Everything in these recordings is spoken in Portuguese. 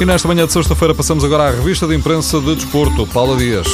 E nesta manhã de sexta-feira passamos agora à revista de imprensa de desporto. Paula Dias.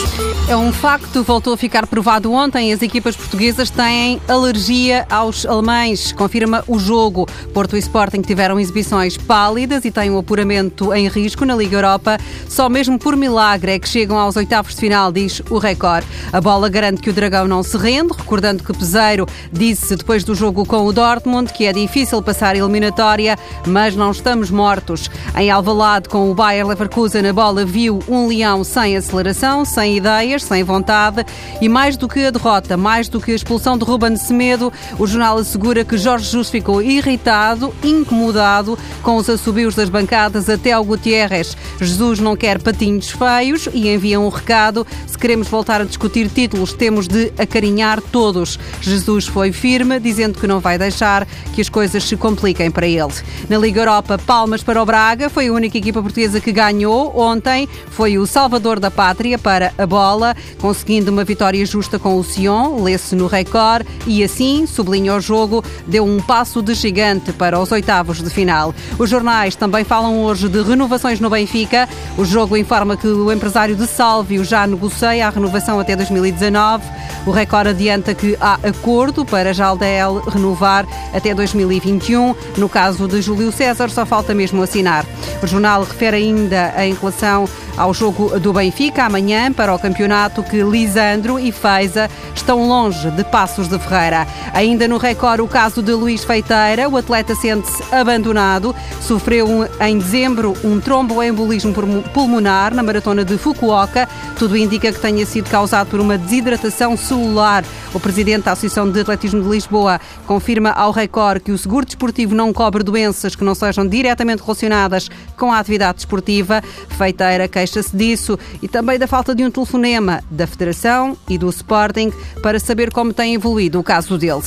É um facto, voltou a ficar provado ontem. As equipas portuguesas têm alergia aos alemães, confirma o jogo. Porto e Sporting tiveram exibições pálidas e têm o um apuramento em risco na Liga Europa. Só mesmo por milagre é que chegam aos oitavos de final, diz o Record. A bola garante que o Dragão não se rende, recordando que Peseiro disse depois do jogo com o Dortmund que é difícil passar a eliminatória, mas não estamos mortos. Em Alvalade, com o Bayer Leverkusen, a bola viu um leão sem aceleração, sem ideias, sem vontade e mais do que a derrota, mais do que a expulsão de Ruben Semedo, o jornal assegura que Jorge Jesus ficou irritado, incomodado com os assobios das bancadas até ao Gutierrez. Jesus não quer patinhos feios e envia um recado. Se queremos voltar a discutir títulos, temos de acarinhar todos. Jesus foi firme, dizendo que não vai deixar que as coisas se compliquem para ele. Na Liga Europa, palmas para o Braga, foi a única equipa portuguesa que ganhou ontem, foi o salvador da pátria para a bola conseguindo uma vitória justa com o Sion, lê-se no Record, e assim, sublinha o jogo, deu um passo de gigante para os oitavos de final. Os jornais também falam hoje de renovações no Benfica. O jogo informa que o empresário de Sálvio já negocia a renovação até 2019. O Record adianta que há acordo para Jaldel renovar até 2021. No caso de Júlio César, só falta mesmo assinar. O jornal refere ainda em relação ao jogo do Benfica amanhã para o campeonato que Lisandro e Feiza estão longe de Passos de Ferreira. Ainda no Record o caso de Luís Feiteira, o atleta sente-se abandonado, sofreu em dezembro um tromboembolismo pulmonar na maratona de Fukuoka. Tudo indica que tenha sido causado por uma desidratação celular. O presidente da Associação de Atletismo de Lisboa confirma ao Record que o seguro desportivo não cobre doenças que não sejam diretamente relacionadas com a atividade desportiva. Feiteira queixa-se disso e também da falta de um telefonema da Federação e do Sporting para saber como tem evoluído o caso dele.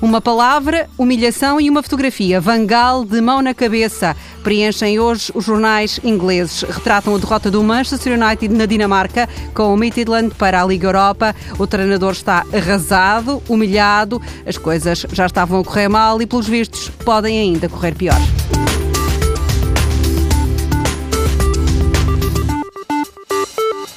Uma palavra, humilhação e uma fotografia. Vangal de mão na cabeça. Preenchem hoje os jornais ingleses. Retratam a derrota do Manchester United na Dinamarca com o Midtjylland para a Liga Europa. O treinador está arrasado, humilhado. As coisas já estavam a correr mal e, pelos vistos, podem ainda correr pior.